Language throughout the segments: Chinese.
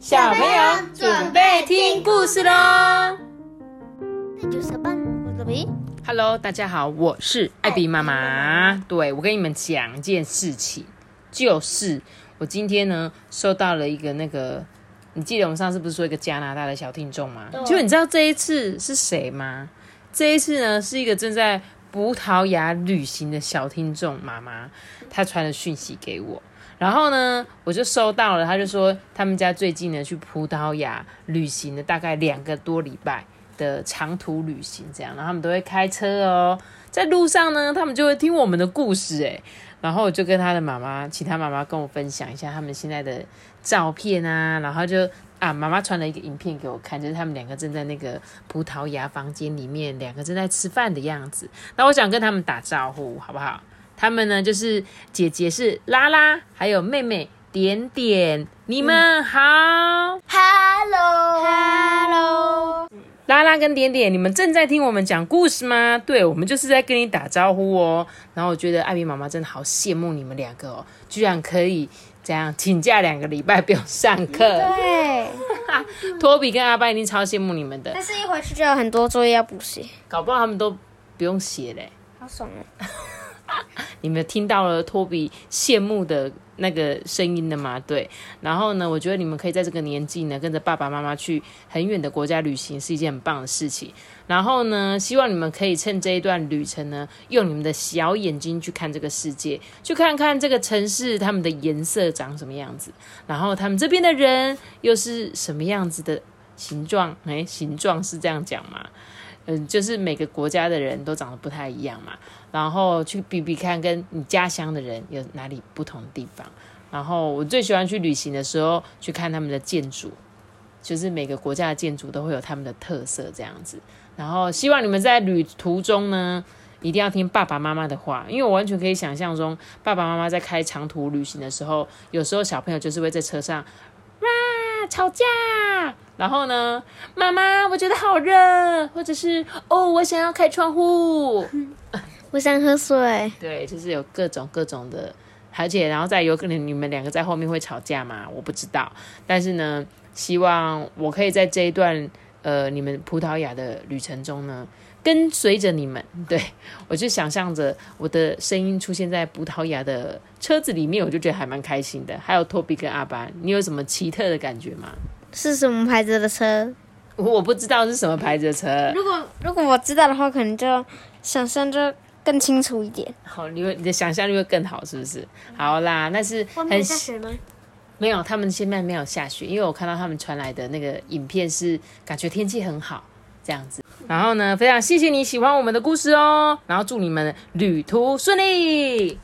小朋友准备听故事喽。！Hello，大家好，我是艾比妈妈。对我跟你们讲一件事情，就是我今天呢收到了一个那个，你记得我们上次不是说一个加拿大的小听众吗？就你知道这一次是谁吗？这一次呢是一个正在葡萄牙旅行的小听众妈妈，她传了讯息给我。然后呢，我就收到了，他就说他们家最近呢去葡萄牙旅行了大概两个多礼拜的长途旅行，这样，然后他们都会开车哦，在路上呢，他们就会听我们的故事，诶，然后我就跟他的妈妈，其他妈妈跟我分享一下他们现在的照片啊，然后就啊，妈妈传了一个影片给我看，就是他们两个正在那个葡萄牙房间里面，两个正在吃饭的样子。那我想跟他们打招呼，好不好？他们呢，就是姐姐是拉拉，还有妹妹点点，你们好。Hello，Hello，拉拉跟点点，你们正在听我们讲故事吗？对，我们就是在跟你打招呼哦。然后我觉得艾比妈妈真的好羡慕你们两个哦，居然可以这样请假两个礼拜不用上课。对，托比跟阿爸一定超羡慕你们的，但是一回去就有很多作业要补写，搞不好他们都不用写嘞。好爽哦。你们听到了托比羡慕的那个声音了吗？对，然后呢，我觉得你们可以在这个年纪呢，跟着爸爸妈妈去很远的国家旅行，是一件很棒的事情。然后呢，希望你们可以趁这一段旅程呢，用你们的小眼睛去看这个世界，去看看这个城市他们的颜色长什么样子，然后他们这边的人又是什么样子的形状？诶，形状是这样讲吗？嗯，就是每个国家的人都长得不太一样嘛，然后去比比看跟你家乡的人有哪里不同的地方。然后我最喜欢去旅行的时候去看他们的建筑，就是每个国家的建筑都会有他们的特色这样子。然后希望你们在旅途中呢，一定要听爸爸妈妈的话，因为我完全可以想象中爸爸妈妈在开长途旅行的时候，有时候小朋友就是会在车上哇吵架，然后呢，妈妈我觉得好热，或者是哦我想要开窗户，我想喝水。对，就是有各种各种的，而且然后再有可能你们两个在后面会吵架嘛，我不知道。但是呢，希望我可以在这一段呃你们葡萄牙的旅程中呢，跟随着你们。对我就想象着我的声音出现在葡萄牙的车子里面，我就觉得还蛮开心的。还有托比跟阿班，你有什么奇特的感觉吗？是什么牌子的车？我不知道是什么牌子的车。如果如果我知道的话，可能就想象就更清楚一点。好，你会你的想象力会更好，是不是？好啦，那是很雪吗？没有，他们现在没有下雪，因为我看到他们传来的那个影片是感觉天气很好这样子。然后呢，非常谢谢你喜欢我们的故事哦，然后祝你们旅途顺利。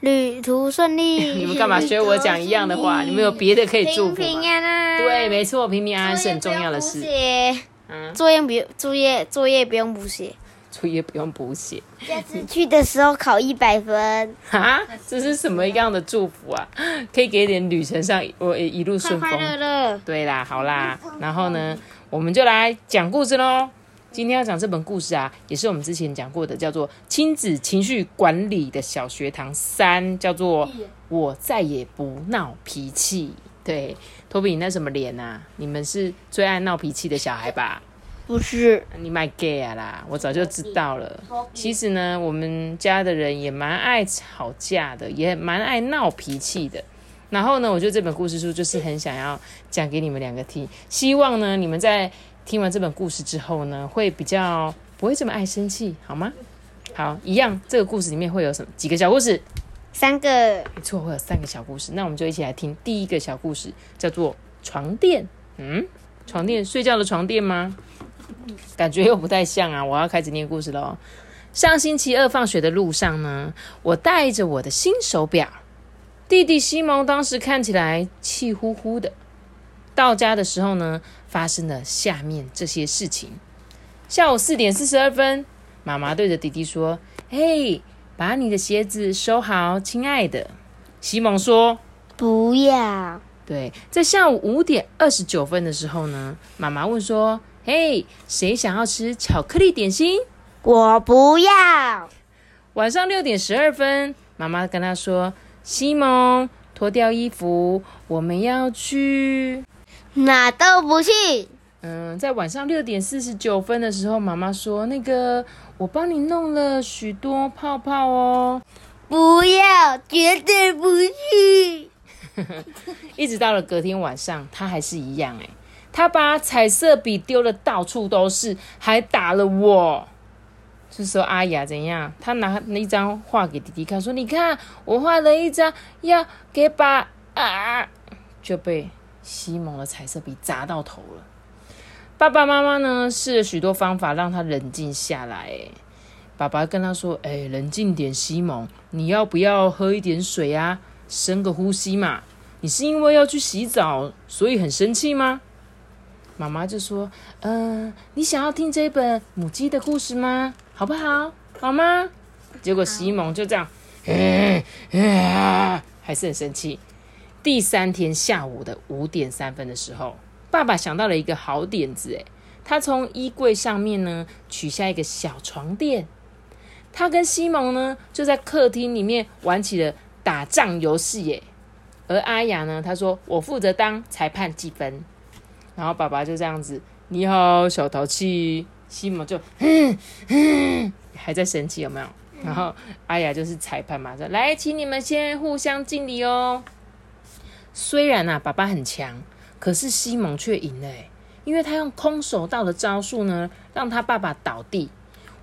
旅途顺利。你们干嘛学我讲一样的话？你们有别的可以祝福平？安安。对，没错，平平安安是很重要的作事。业嗯，作业不用作业作业不用补写。作业不用补写下次去的时候考一百分，哈，这是什么样的祝福啊？可以给点旅程上我一路顺风。快快乐乐。对啦，好啦，然后呢，我们就来讲故事喽。今天要讲这本故事啊，也是我们之前讲过的，叫做《亲子情绪管理的小学堂三》，叫做“我再也不闹脾气”。对，托比，你那什么脸啊？你们是最爱闹脾气的小孩吧？不是，你买 gay 啊啦，我早就知道了。其实呢，我们家的人也蛮爱吵架的，也蛮爱闹脾气的。然后呢，我觉得这本故事书就是很想要讲给你们两个听，希望呢你们在听完这本故事之后呢，会比较不会这么爱生气，好吗？好，一样，这个故事里面会有什么几个小故事？三个没错，会有三个小故事。那我们就一起来听第一个小故事，叫做床垫。嗯，床垫，睡觉的床垫吗？感觉又不太像啊！我要开始念故事喽。上星期二放学的路上呢，我带着我的新手表，弟弟西蒙当时看起来气呼呼的。到家的时候呢，发生了下面这些事情。下午四点四十二分，妈妈对着弟弟说：“嘿，把你的鞋子收好，亲爱的。”西蒙说不要，：“对。”在下午五点二十九分的时候呢，妈妈问说：“嘿，谁想要吃巧克力点心？”我不要，晚上六点十二分，妈妈跟他说：“西蒙，脱掉衣服，我们要去。”哪都不去。嗯，在晚上六点四十九分的时候，妈妈说：“那个，我帮你弄了许多泡泡哦。不要，绝对不去。”一直到了隔天晚上，他还是一样哎，他把彩色笔丢的到处都是，还打了我。这时候阿雅怎样？他拿那一张画给弟弟看，说：“你看，我画了一张要给爸啊！”就被西蒙的彩色笔砸到头了。爸爸妈妈呢试了许多方法让他冷静下来。爸爸跟他说：“哎，冷静点，西蒙，你要不要喝一点水啊？深个呼吸嘛。你是因为要去洗澡，所以很生气吗？”妈妈就说：“嗯，你想要听这本母鸡的故事吗？好不好？好吗？”结果西蒙就这样，还是很生气。第三天下午的五点三分的时候。爸爸想到了一个好点子，诶，他从衣柜上面呢取下一个小床垫，他跟西蒙呢就在客厅里面玩起了打仗游戏，耶。而阿雅呢，他说我负责当裁判计分，然后爸爸就这样子，你好，小淘气，西蒙就还在生气，有没有？然后阿雅就是裁判嘛，说来，请你们先互相敬礼哦。虽然啊，爸爸很强。可是西蒙却赢了，因为他用空手道的招数呢，让他爸爸倒地。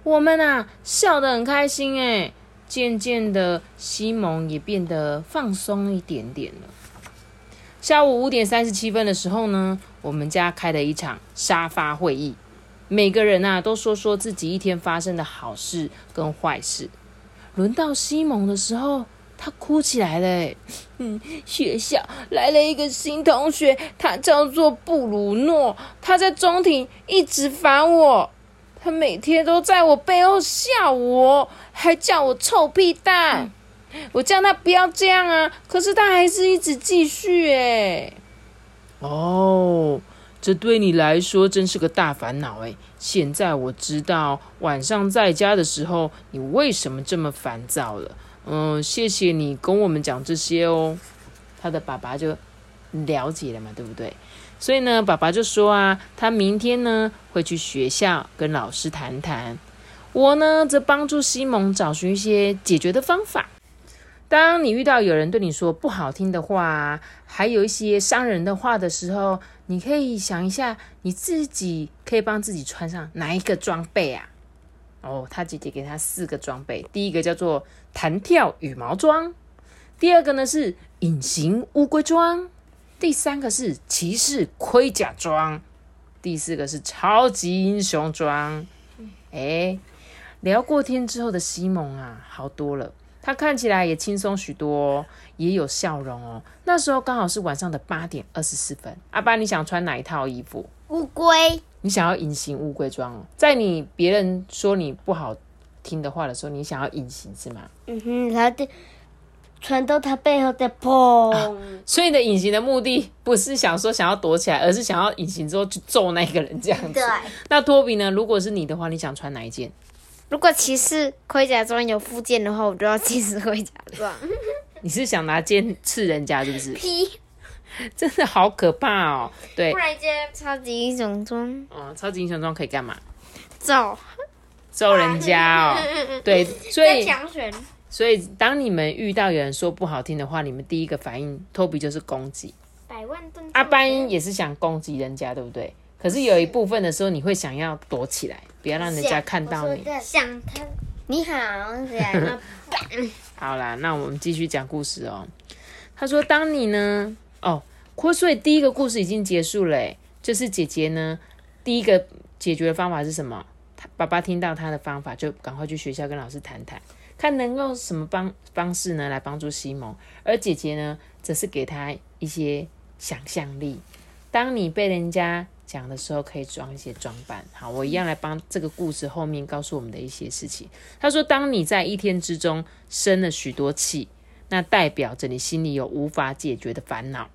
我们啊笑得很开心哎，渐渐的西蒙也变得放松一点点了。下午五点三十七分的时候呢，我们家开了一场沙发会议，每个人啊都说说自己一天发生的好事跟坏事。轮到西蒙的时候。他哭起来了，嗯，学校来了一个新同学，他叫做布鲁诺，他在中庭一直烦我，他每天都在我背后笑我，还叫我臭屁蛋。我叫他不要这样啊，可是他还是一直继续哎。哦，这对你来说真是个大烦恼哎。现在我知道晚上在家的时候你为什么这么烦躁了。嗯，谢谢你跟我们讲这些哦。他的爸爸就了解了嘛，对不对？所以呢，爸爸就说啊，他明天呢会去学校跟老师谈谈。我呢则帮助西蒙找寻一些解决的方法。当你遇到有人对你说不好听的话，还有一些伤人的话的时候，你可以想一下，你自己可以帮自己穿上哪一个装备啊？哦，他姐姐给他四个装备，第一个叫做弹跳羽毛装，第二个呢是隐形乌龟装，第三个是骑士盔甲装，第四个是超级英雄装。哎，聊过天之后的西蒙啊，好多了，他看起来也轻松许多，也有笑容哦。那时候刚好是晚上的八点二十四分。阿爸，你想穿哪一套衣服？乌龟。你想要隐形乌龟装，在你别人说你不好听的话的时候，你想要隐形是吗？嗯哼，他的穿到他背后的砰。所以你的隐形的目的不是想说想要躲起来，而是想要隐形之后去揍那个人这样子。对。那托比呢？如果是你的话，你想穿哪一件？如果骑士盔甲装有附件的话，我就要骑士盔甲装。你是想拿剑刺人家是不是？劈。真的好可怕哦！对，不然接超级英雄装。哦，超级英雄装可以干嘛？揍，揍人家哦。对，所以。所以当你们遇到有人说不好听的话，你们第一个反应，托比就是攻击。百万吨。阿班也是想攻击人家，对不对？可是有一部分的时候，你会想要躲起来，不要让人家看到你。想他，你好，好啦，那我们继续讲故事哦。他说：“当你呢？”哦，所以第一个故事已经结束了，就是姐姐呢，第一个解决的方法是什么？他爸爸听到他的方法，就赶快去学校跟老师谈谈，看能够什么帮方式呢来帮助西蒙，而姐姐呢，则是给他一些想象力。当你被人家讲的时候，可以装一些装扮。好，我一样来帮这个故事后面告诉我们的一些事情。他说，当你在一天之中生了许多气。那代表着你心里有无法解决的烦恼，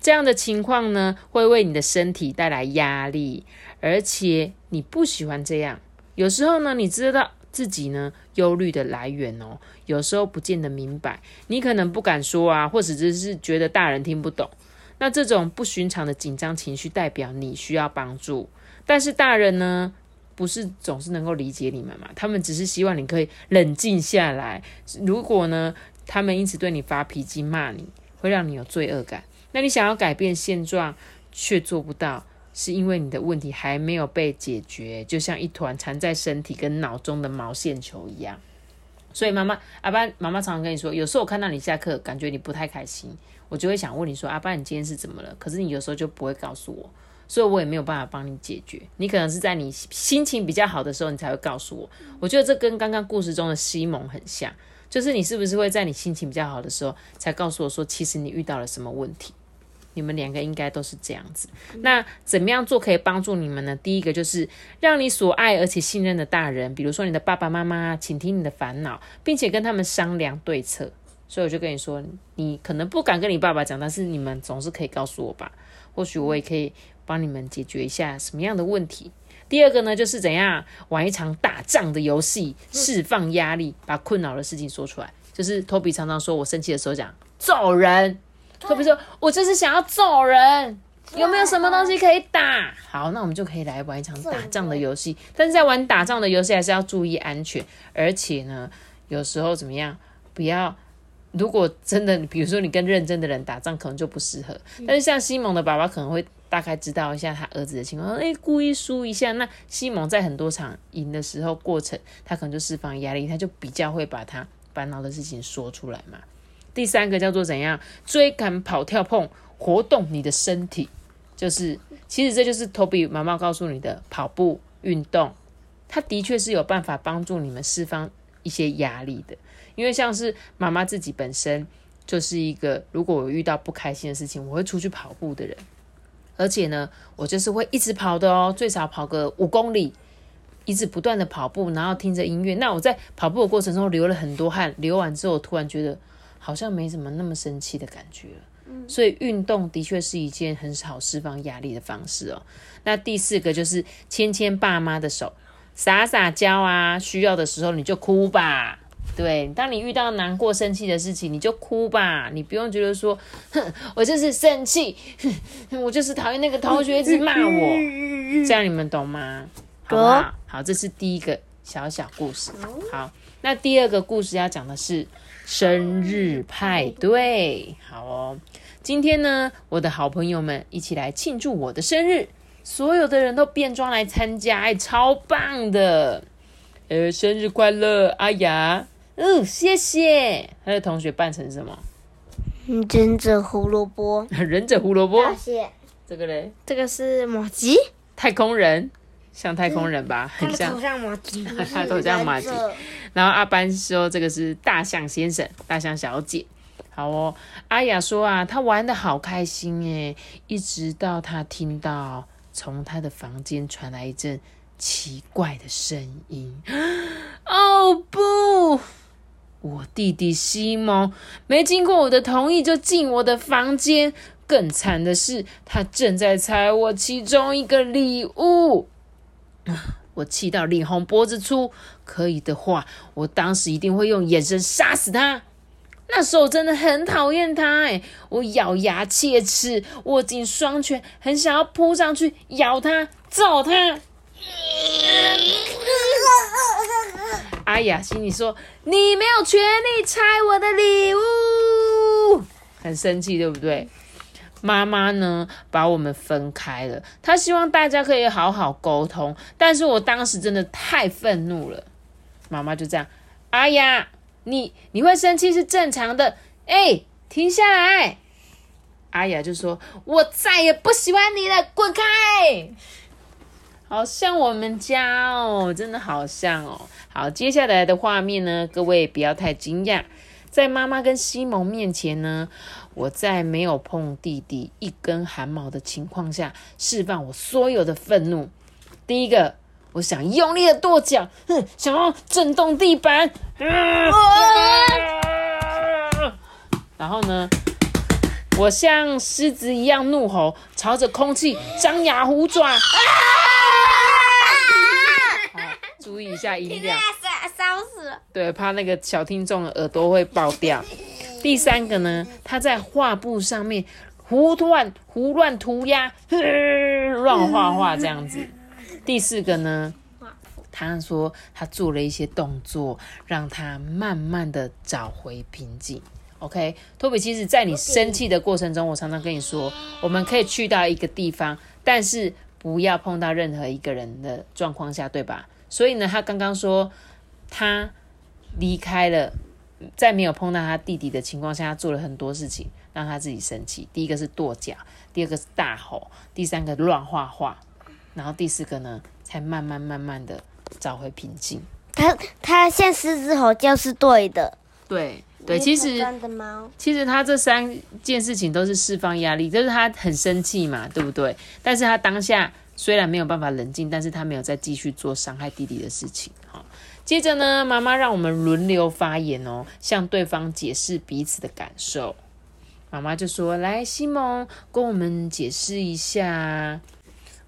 这样的情况呢，会为你的身体带来压力，而且你不喜欢这样。有时候呢，你知道自己呢忧虑的来源哦，有时候不见得明白，你可能不敢说啊，或者只是觉得大人听不懂。那这种不寻常的紧张情绪代表你需要帮助，但是大人呢，不是总是能够理解你们嘛？他们只是希望你可以冷静下来。如果呢，他们因此对你发脾气骂你，会让你有罪恶感。那你想要改变现状却做不到，是因为你的问题还没有被解决，就像一团缠在身体跟脑中的毛线球一样。所以妈妈阿班妈妈常常跟你说，有时候我看到你下课，感觉你不太开心，我就会想问你说，阿爸你今天是怎么了？可是你有时候就不会告诉我，所以我也没有办法帮你解决。你可能是在你心情比较好的时候，你才会告诉我。我觉得这跟刚刚故事中的西蒙很像，就是你是不是会在你心情比较好的时候，才告诉我说，其实你遇到了什么问题？你们两个应该都是这样子。那怎么样做可以帮助你们呢？第一个就是让你所爱而且信任的大人，比如说你的爸爸妈妈，倾听你的烦恼，并且跟他们商量对策。所以我就跟你说，你可能不敢跟你爸爸讲，但是你们总是可以告诉我吧。或许我也可以帮你们解决一下什么样的问题。第二个呢，就是怎样玩一场打仗的游戏，释放压力，把困扰的事情说出来。就是托比常常说我生气的时候讲揍人。托比说，我就是想要揍人，有没有什么东西可以打？好，那我们就可以来玩一场打仗的游戏。但是在玩打仗的游戏，还是要注意安全。而且呢，有时候怎么样，不要如果真的，比如说你跟认真的人打仗，可能就不适合。但是像西蒙的爸爸可能会大概知道一下他儿子的情况，哎，故意输一下。那西蒙在很多场赢的时候，过程他可能就释放压力，他就比较会把他烦恼的事情说出来嘛。第三个叫做怎样追赶、跑、跳、碰，活动你的身体，就是其实这就是 Toby 妈妈告诉你的跑步运动，它的确是有办法帮助你们释放一些压力的。因为像是妈妈自己本身就是一个，如果我遇到不开心的事情，我会出去跑步的人，而且呢，我就是会一直跑的哦，最少跑个五公里，一直不断的跑步，然后听着音乐。那我在跑步的过程中流了很多汗，流完之后，突然觉得。好像没什么那么生气的感觉了，所以运动的确是一件很好释放压力的方式哦。那第四个就是牵牵爸妈的手，撒撒娇啊，需要的时候你就哭吧。对，当你遇到难过、生气的事情，你就哭吧，你不用觉得说，哼，我就是生气，哼 我就是讨厌那个同学一直骂我，这样你们懂吗？好不好？好，这是第一个小小故事。好，那第二个故事要讲的是。生日派对，好哦！今天呢，我的好朋友们一起来庆祝我的生日，所有的人都变装来参加，哎，超棒的！呃，生日快乐，阿雅！嗯，谢谢。他的同学扮成什么？忍者胡萝卜。忍者胡萝卜。这个嘞？这个是马吉。太空人。像太空人吧，很像，头像马吉，他头像马吉。然后阿班说这个是大象先生、大象小姐。好哦，阿雅说啊，她玩的好开心诶，一直到她听到从她的房间传来一阵奇怪的声音。哦不，我弟弟西蒙没经过我的同意就进我的房间，更惨的是他正在拆我其中一个礼物。我气到脸红脖子粗，可以的话，我当时一定会用眼神杀死他。那时候真的很讨厌他，哎，我咬牙切齿，握紧双拳，很想要扑上去咬他、揍他。阿雅心里说：“你没有权利拆我的礼物。”很生气，对不对？妈妈呢，把我们分开了。她希望大家可以好好沟通，但是我当时真的太愤怒了。妈妈就这样，阿雅，你你会生气是正常的。哎，停下来！阿雅就说：“我再也不喜欢你了，滚开！”好像我们家哦，真的好像哦。好，接下来的画面呢，各位不要太惊讶，在妈妈跟西蒙面前呢。我在没有碰弟弟一根汗毛的情况下，释放我所有的愤怒。第一个，我想用力的跺脚，哼，想要震动地板。然后呢，我像狮子一样怒吼，朝着空气张牙舞爪。注意一下音量，烧死了。对，怕那个小听众的耳朵会爆掉。第三个呢，他在画布上面胡乱胡乱涂鸦，乱画画这样子。第四个呢，他说他做了一些动作，让他慢慢的找回平静。OK，托比，其实，在你生气的过程中，我常常跟你说，我们可以去到一个地方，但是不要碰到任何一个人的状况下，对吧？所以呢，他刚刚说他离开了，在没有碰到他弟弟的情况下，他做了很多事情让他自己生气。第一个是跺脚，第二个是大吼，第三个乱画画，然后第四个呢，才慢慢慢慢的找回平静。他他像狮子吼叫是对的。对对，其实，其实他这三件事情都是释放压力，就是他很生气嘛，对不对？但是他当下虽然没有办法冷静，但是他没有再继续做伤害弟弟的事情。好，接着呢，妈妈让我们轮流发言哦，向对方解释彼此的感受。妈妈就说：“来，西蒙，跟我们解释一下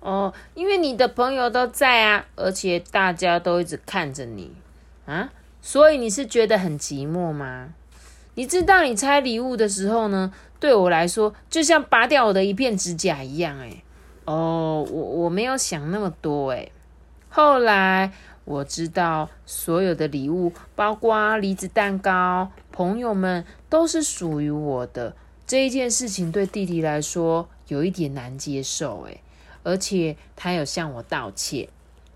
哦，因为你的朋友都在啊，而且大家都一直看着你啊。”所以你是觉得很寂寞吗？你知道你拆礼物的时候呢，对我来说就像拔掉我的一片指甲一样。诶。哦，我我没有想那么多。诶。后来我知道所有的礼物，包括梨子蛋糕，朋友们都是属于我的。这一件事情对弟弟来说有一点难接受。诶，而且他有向我道歉。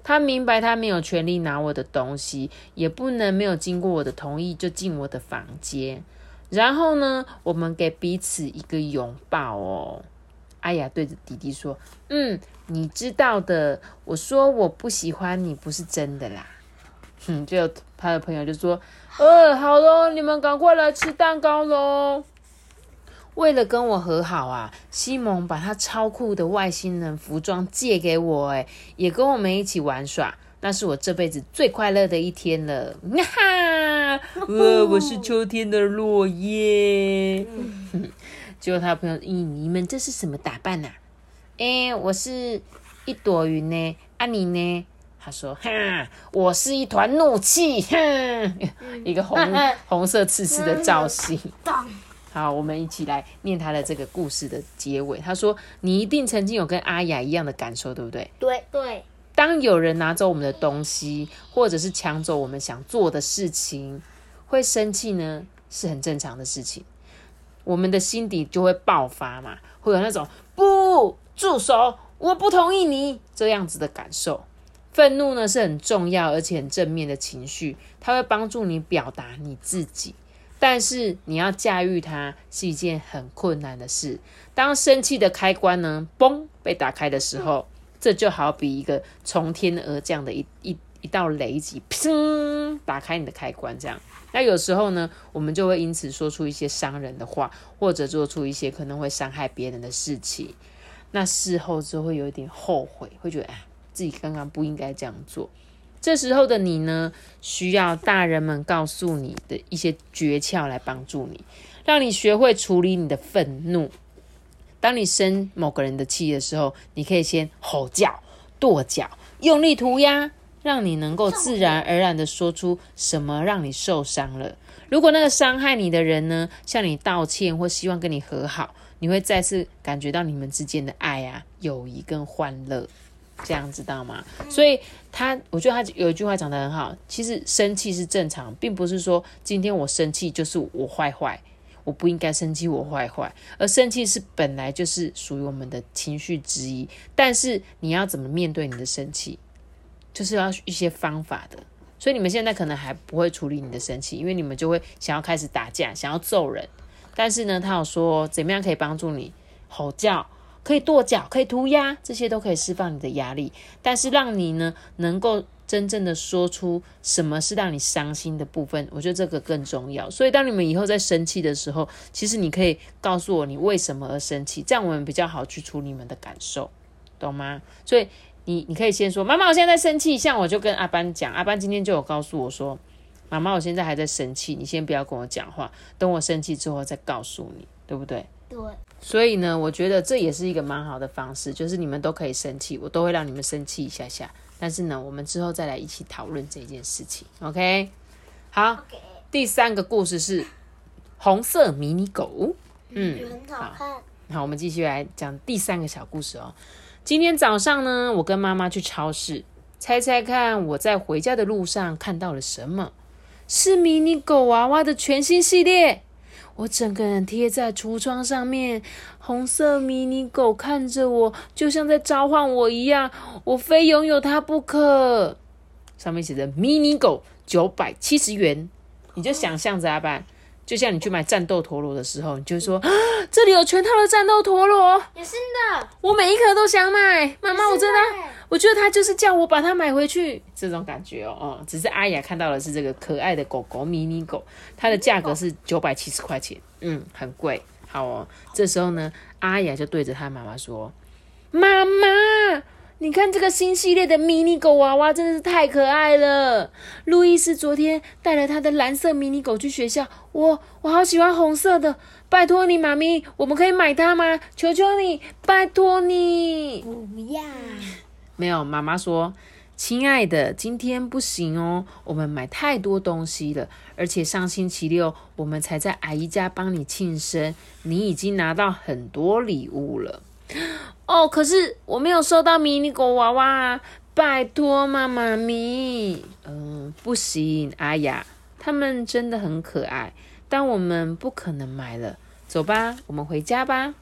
他明白，他没有权利拿我的东西，也不能没有经过我的同意就进我的房间。然后呢，我们给彼此一个拥抱哦。阿雅对着弟弟说：“嗯，你知道的，我说我不喜欢你，不是真的啦。”嗯，就他的朋友就说：“呃，好喽，你们赶快来吃蛋糕喽。”为了跟我和好啊，西蒙把他超酷的外星人服装借给我，哎，也跟我们一起玩耍。那是我这辈子最快乐的一天了。哈，呃，我是秋天的落叶。结果他的朋友，咦，你们这是什么打扮呐？哎，我是一朵云呢。啊，你呢？他说，哈，我是一团怒气。哼，一个红红色刺刺的造型。好，我们一起来念他的这个故事的结尾。他说：“你一定曾经有跟阿雅一样的感受，对不对？”“对对。”当有人拿走我们的东西，或者是抢走我们想做的事情，会生气呢，是很正常的事情。我们的心底就会爆发嘛，会有那种“不住手，我不同意你”这样子的感受。愤怒呢是很重要而且很正面的情绪，它会帮助你表达你自己。但是你要驾驭它是一件很困难的事。当生气的开关呢，嘣被打开的时候，这就好比一个从天而降的一一一道雷击，砰，打开你的开关。这样，那有时候呢，我们就会因此说出一些伤人的话，或者做出一些可能会伤害别人的事情。那事后就会有一点后悔，会觉得哎，自己刚刚不应该这样做。这时候的你呢，需要大人们告诉你的一些诀窍来帮助你，让你学会处理你的愤怒。当你生某个人的气的时候，你可以先吼叫、跺脚、用力涂鸦，让你能够自然而然的说出什么让你受伤了。如果那个伤害你的人呢，向你道歉或希望跟你和好，你会再次感觉到你们之间的爱啊、友谊跟欢乐。这样知道吗？所以他，我觉得他有一句话讲得很好。其实生气是正常，并不是说今天我生气就是我坏坏，我不应该生气，我坏坏。而生气是本来就是属于我们的情绪之一。但是你要怎么面对你的生气，就是要一些方法的。所以你们现在可能还不会处理你的生气，因为你们就会想要开始打架，想要揍人。但是呢，他有说怎么样可以帮助你吼叫。可以跺脚，可以涂鸦，这些都可以释放你的压力。但是让你呢，能够真正的说出什么是让你伤心的部分，我觉得这个更重要。所以当你们以后在生气的时候，其实你可以告诉我你为什么而生气，这样我们比较好去处理你们的感受，懂吗？所以你你可以先说，妈妈，我现在在生气。像我就跟阿班讲，阿班今天就有告诉我说，妈妈，我现在还在生气，你先不要跟我讲话，等我生气之后再告诉你，对不对？对。所以呢，我觉得这也是一个蛮好的方式，就是你们都可以生气，我都会让你们生气一下下。但是呢，我们之后再来一起讨论这件事情，OK？好，第三个故事是红色迷你狗。嗯，很好看。好，我们继续来讲第三个小故事哦。今天早上呢，我跟妈妈去超市，猜猜看我在回家的路上看到了什么？是迷你狗娃娃的全新系列。我整个人贴在橱窗上面，红色迷你狗看着我，就像在召唤我一样，我非拥有它不可。上面写着“迷你狗九百七十元”，你就想象着阿班，就像你去买战斗陀螺的时候，你就说：“啊这里有全套的战斗陀螺，也新的，我每一颗都想买。”妈妈，我真的，我觉得他就是叫我把它买回去，这种感觉哦。哦，只是阿雅看到的是这个可爱的狗狗迷你狗，它的价格是九百七十块钱，嗯，很贵。好哦，这时候呢，阿雅就对着她妈妈说：“妈妈，你看这个新系列的迷你狗娃娃真的是太可爱了。路易斯昨天带了他的蓝色迷你狗去学校，我我好喜欢红色的，拜托你，妈咪，我们可以买它吗？求求你，拜托你。”不要，没有，妈妈说：“亲爱的，今天不行哦，我们买太多东西了，而且上星期六我们才在阿姨家帮你庆生，你已经拿到很多礼物了。”哦，可是我没有收到迷你狗娃娃！拜托嘛，妈咪。嗯、不行，阿雅，他们真的很可爱，但我们不可能买了。走吧，我们回家吧。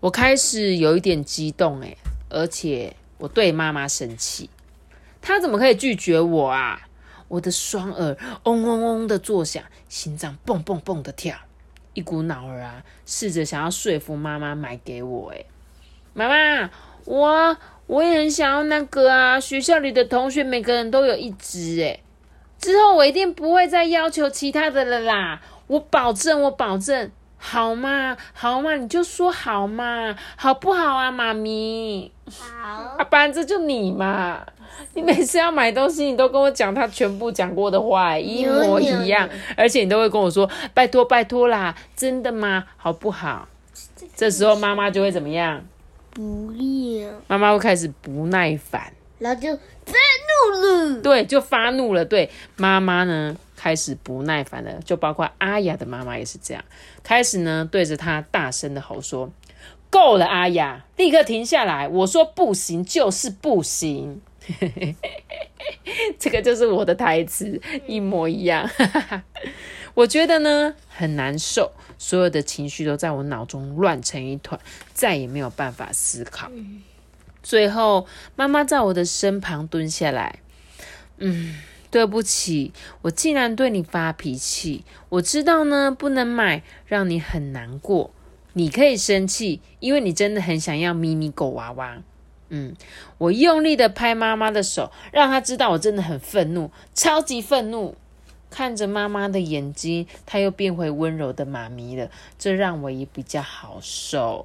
我开始有一点激动诶，而且我对妈妈生气，她怎么可以拒绝我啊？我的双耳嗡嗡嗡的作响，心脏蹦蹦蹦的跳，一股脑儿啊，试着想要说服妈妈买给我。诶，妈妈，我我也很想要那个啊，学校里的同学每个人都有一只诶，之后我一定不会再要求其他的了啦，我保证，我保证。好嘛，好嘛，你就说好嘛，好不好啊，妈咪？好，阿班，这就你嘛！你每次要买东西，你都跟我讲他全部讲过的话，一模一样，而且你都会跟我说拜托拜托啦，真的吗？好不好？这时候妈妈就会怎么样？不要，妈妈会开始不耐烦，然后就愤怒了。对，就发怒了。对，妈妈呢开始不耐烦了，就包括阿雅的妈妈也是这样，开始呢对着她大声的吼说：“够了，阿雅，立刻停下来！我说不行就是不行。” 这个就是我的台词，一模一样。我觉得呢很难受，所有的情绪都在我脑中乱成一团，再也没有办法思考。最后，妈妈在我的身旁蹲下来，嗯，对不起，我竟然对你发脾气。我知道呢，不能买，让你很难过。你可以生气，因为你真的很想要迷你狗娃娃。嗯，我用力的拍妈妈的手，让她知道我真的很愤怒，超级愤怒。看着妈妈的眼睛，她又变回温柔的妈咪了，这让我也比较好受。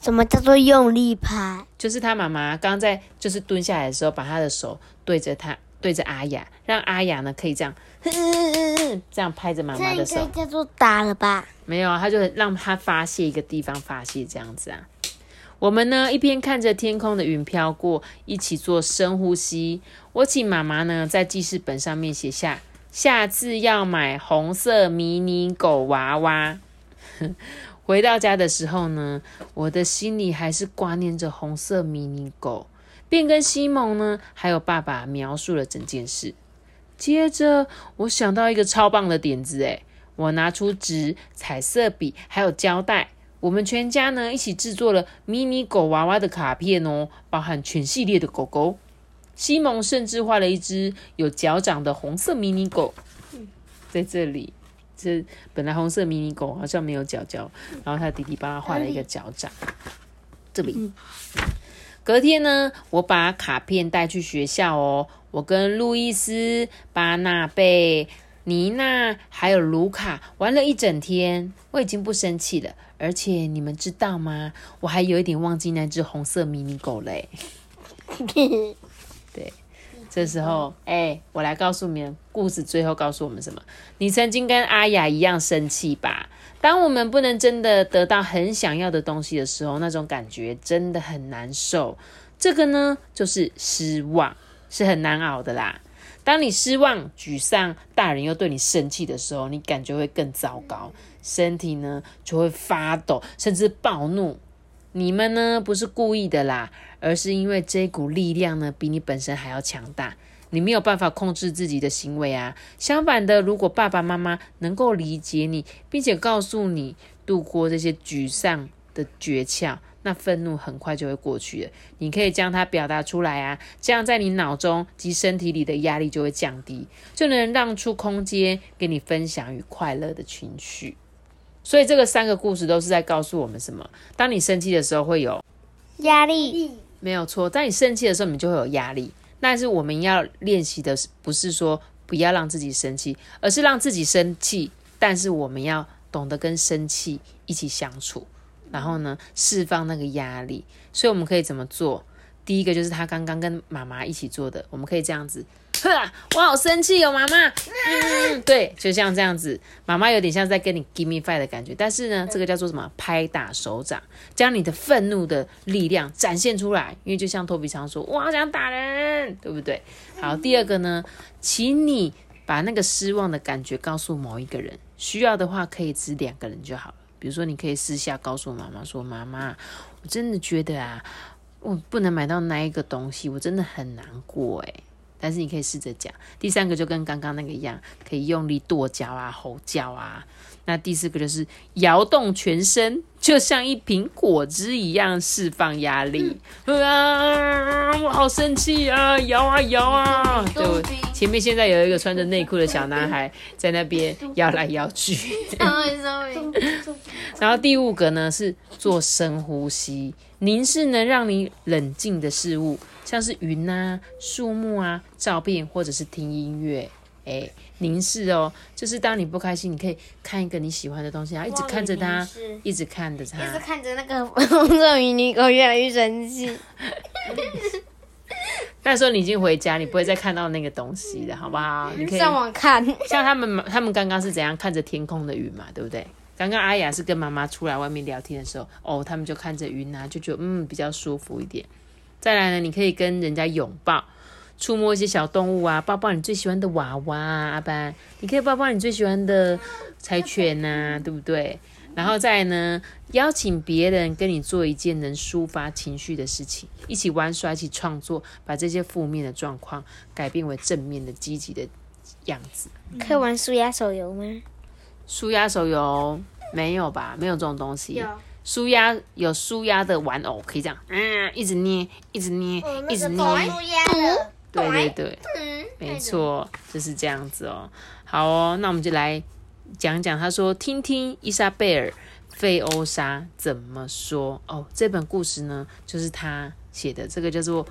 什么叫做用力拍？就是他妈妈刚在就是蹲下来的时候，把她的手对着他对着阿雅，让阿雅呢可以这样这样拍着妈这应该妈的手。叫做打了吧？没有啊，他就让他发泄一个地方发泄这样子啊。我们呢一边看着天空的云飘过，一起做深呼吸。我请妈妈呢在记事本上面写下下次要买红色迷你狗娃娃。回到家的时候呢，我的心里还是挂念着红色迷你狗，便跟西蒙呢还有爸爸描述了整件事。接着，我想到一个超棒的点子，诶，我拿出纸、彩色笔还有胶带，我们全家呢一起制作了迷你狗娃娃的卡片哦，包含全系列的狗狗。西蒙甚至画了一只有脚掌的红色迷你狗，在这里。这本来红色迷你狗好像没有脚脚，然后他弟弟帮他画了一个脚掌。这里，隔天呢，我把卡片带去学校哦。我跟路易斯、巴纳贝、妮娜还有卢卡玩了一整天，我已经不生气了。而且你们知道吗？我还有一点忘记那只红色迷你狗嘞。对，这时候，哎、我来告诉你们，故事最后告诉我们什么？你曾经跟阿雅一样生气吧？当我们不能真的得到很想要的东西的时候，那种感觉真的很难受。这个呢，就是失望，是很难熬的啦。当你失望、沮丧，大人又对你生气的时候，你感觉会更糟糕，身体呢就会发抖，甚至暴怒。你们呢不是故意的啦，而是因为这股力量呢比你本身还要强大，你没有办法控制自己的行为啊。相反的，如果爸爸妈妈能够理解你，并且告诉你度过这些沮丧的诀窍。那愤怒很快就会过去了，你可以将它表达出来啊，这样在你脑中及身体里的压力就会降低，就能让出空间给你分享与快乐的情绪。所以这个三个故事都是在告诉我们什么？当你生气的时候会有压力，没有错。当你生气的时候，你就会有压力。但是我们要练习的是，不是说不要让自己生气，而是让自己生气，但是我们要懂得跟生气一起相处。然后呢，释放那个压力，所以我们可以怎么做？第一个就是他刚刚跟妈妈一起做的，我们可以这样子，我好生气哦，妈妈，嗯，对，就像这样子，妈妈有点像在跟你 give me five 的感觉，但是呢，这个叫做什么？拍打手掌，将你的愤怒的力量展现出来，因为就像托比常说，我好想打人，对不对？好，第二个呢，请你把那个失望的感觉告诉某一个人，需要的话可以指两个人就好了。比如说，你可以私下告诉妈妈说：“妈妈，我真的觉得啊，我不能买到那一个东西，我真的很难过诶。但是你可以试着讲。第三个就跟刚刚那个一样，可以用力跺脚啊、吼叫啊。那第四个就是摇动全身，就像一瓶果汁一样释放压力。啊，我好生气啊！摇啊摇啊！对，前面现在有一个穿着内裤的小男孩在那边摇来摇去。然后第五个呢是做深呼吸，凝视能让你冷静的事物，像是云啊、树木啊、照片或者是听音乐。哎，凝视哦，就是当你不开心，你可以看一个你喜欢的东西，然后一直看着它，一直看着它，一直看着那个 风筝迷你狗，越来越生气。那时候你已经回家，你不会再看到那个东西了，好不好？你可以上网看。像他们，他们刚刚是怎样看着天空的云嘛，对不对？刚刚阿雅是跟妈妈出来外面聊天的时候，哦，他们就看着云啊，就觉得嗯比较舒服一点。再来呢，你可以跟人家拥抱。触摸一些小动物啊，抱抱你最喜欢的娃娃啊，阿班，你可以抱抱你最喜欢的柴犬呐，对不对？然后再呢，邀请别人跟你做一件能抒发情绪的事情，一起玩耍，一起创作，把这些负面的状况改变为正面的、积极的样子。可以玩舒压手游吗？舒压手游没有吧？没有这种东西。有舒压有舒压的玩偶，可以这样，嗯，一直捏，一直捏，一直捏。对对对，没错，就是这样子哦。好哦，那我们就来讲讲，他说，听听伊莎贝尔·费欧莎怎么说哦。这本故事呢，就是他写的，这个叫做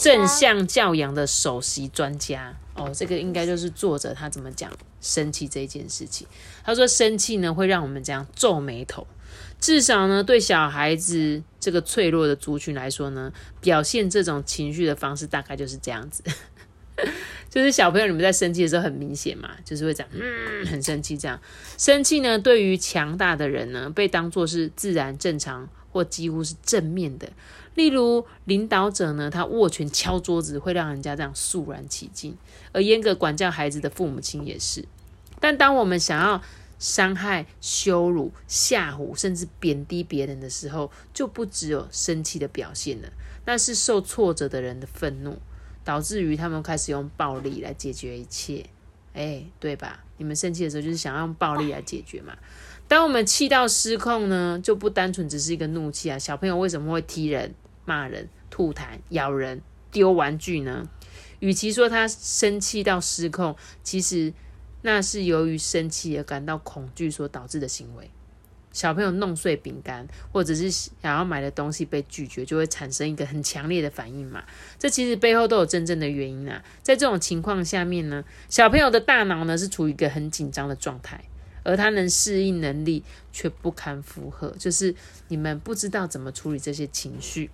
正向教养的首席专家哦。这个应该就是作者他怎么讲生气这件事情。他说，生气呢会让我们这样皱眉头。至少呢，对小孩子这个脆弱的族群来说呢，表现这种情绪的方式大概就是这样子。就是小朋友你们在生气的时候很明显嘛，就是会讲嗯很生气这样。生气呢，对于强大的人呢，被当作是自然正常或几乎是正面的。例如领导者呢，他握拳敲桌子会让人家这样肃然起敬，而严格管教孩子的父母亲也是。但当我们想要伤害、羞辱、吓唬，甚至贬低别人的时候，就不只有生气的表现了，那是受挫折的人的愤怒，导致于他们开始用暴力来解决一切。哎，对吧？你们生气的时候就是想要用暴力来解决嘛？当我们气到失控呢，就不单纯只是一个怒气啊。小朋友为什么会踢人、骂人、吐痰、咬人、丢玩具呢？与其说他生气到失控，其实。那是由于生气而感到恐惧所导致的行为。小朋友弄碎饼干，或者是想要买的东西被拒绝，就会产生一个很强烈的反应嘛。这其实背后都有真正的原因啊。在这种情况下面呢，小朋友的大脑呢是处于一个很紧张的状态，而他能适应能力却不堪负荷，就是你们不知道怎么处理这些情绪。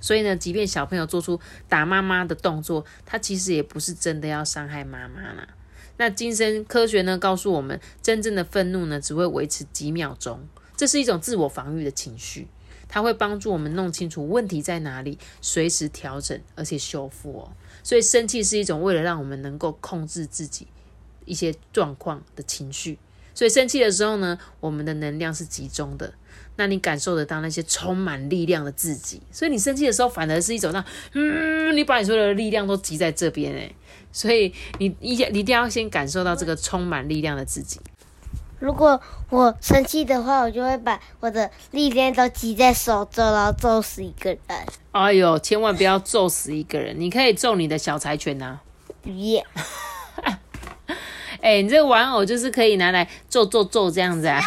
所以呢，即便小朋友做出打妈妈的动作，他其实也不是真的要伤害妈妈啦。那精神科学呢，告诉我们，真正的愤怒呢，只会维持几秒钟，这是一种自我防御的情绪。它会帮助我们弄清楚问题在哪里，随时调整而且修复哦。所以生气是一种为了让我们能够控制自己一些状况的情绪。所以生气的时候呢，我们的能量是集中的，那你感受得到那些充满力量的自己。所以你生气的时候，反而是一种让嗯，你把你所有的力量都集在这边诶。所以你一你一定要先感受到这个充满力量的自己。如果我生气的话，我就会把我的力量都集在手中，然后揍死一个人。哎呦，千万不要揍死一个人！你可以揍你的小柴犬呐、耶、哎、你这个玩偶就是可以拿来做做做这样子啊，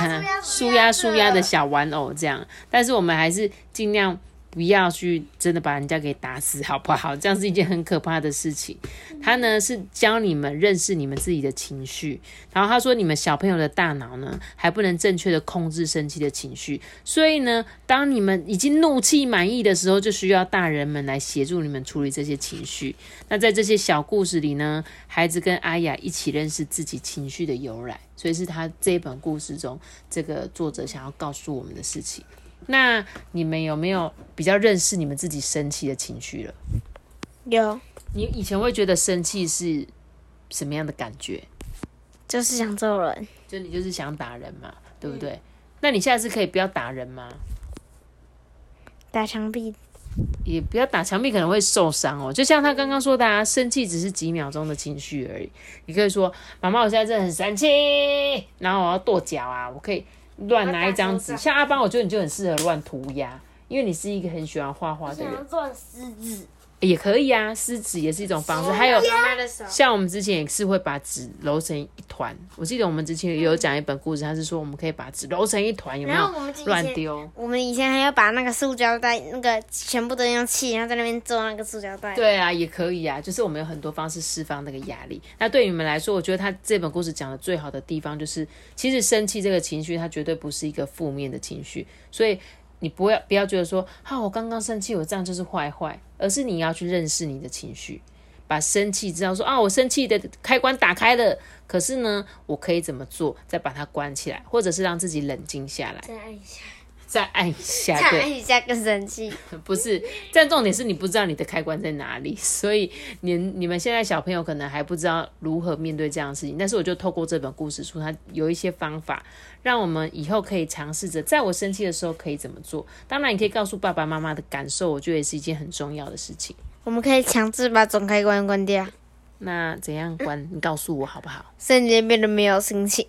舒压舒压的小玩偶这样。但是我们还是尽量不要去真的把人家给打死，好不好？这样是一件很可怕的事情。他呢是教你们认识你们自己的情绪，然后他说你们小朋友的大脑呢还不能正确的控制生气的情绪，所以呢，当你们已经怒气满意的时候，就需要大人们来协助你们处理这些情绪。那在这些小故事里呢，孩子跟阿雅一起认识自己情绪的由来，所以是他这一本故事中这个作者想要告诉我们的事情。那你们有没有比较认识你们自己生气的情绪了？有，你以前会觉得生气是什么样的感觉？就是想揍人。就你就是想打人嘛，对不对？那你下次可以不要打人吗？打墙壁，也不要打墙壁，可能会受伤哦。就像他刚刚说的啊，生气只是几秒钟的情绪而已。你可以说：“妈妈，我现在真的很生气，然后我要跺脚啊，我可以乱拿一张纸。”像阿邦，我觉得你就很适合乱涂鸦，因为你是一个很喜欢画画的人，做狮子。也可以啊。撕纸也是一种方式，还有像我们之前也是会把纸揉成一团。我记得我们之前也有讲一本故事，他是说我们可以把纸揉成一团，有没有乱丢？我们以前还要把那个塑胶袋，那个全部都用气，然后在那边做那个塑胶袋。对啊，也可以啊，就是我们有很多方式释放那个压力。那对你们来说，我觉得他这本故事讲的最好的地方就是，其实生气这个情绪，它绝对不是一个负面的情绪，所以你不要不要觉得说，哈，我刚刚生气，我这样就是坏坏，而是你要去认识你的情绪，把生气知道说，啊，我生气的开关打开了，可是呢，我可以怎么做，再把它关起来，或者是让自己冷静下来，再按一下，再。按一下更生气。不是，但重点是你不知道你的开关在哪里，所以你你们现在小朋友可能还不知道如何面对这样的事情。但是我就透过这本故事书，它有一些方法，让我们以后可以尝试着，在我生气的时候可以怎么做。当然，你可以告诉爸爸妈妈的感受，我觉得也是一件很重要的事情。我们可以强制把总开关关掉，那怎样关？你告诉我好不好？瞬间变得没有心情。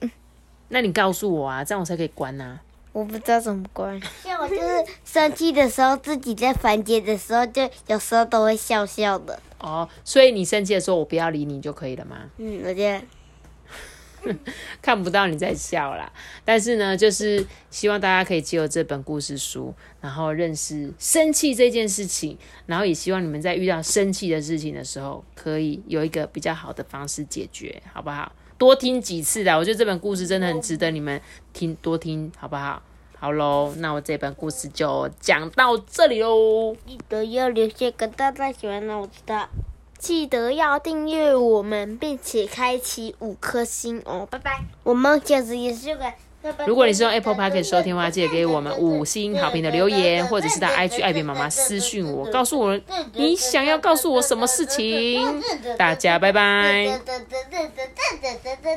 那你告诉我啊，这样我才可以关啊。我不知道怎么关。像我就是生气的时候，自己在房间的时候，就有时候都会笑笑的。哦，所以你生气的时候，我不要理你就可以了吗？嗯，我觉得 看不到你在笑啦。但是呢，就是希望大家可以借由这本故事书，然后认识生气这件事情，然后也希望你们在遇到生气的事情的时候，可以有一个比较好的方式解决，好不好？多听几次啦，我觉得这本故事真的很值得你们听，多听，好不好？好喽，那我这本故事就讲到这里喽。记得要留下个大大喜欢的我知道。记得要订阅我们，并且开启五颗星哦，拜拜。我们下次也是有个。如果你是用 Apple p o c k e t 收听的话，记得给我们五星好评的留言，或者是到 IG 艾比妈妈私信我，告诉我你想要告诉我什么事情。大家拜拜。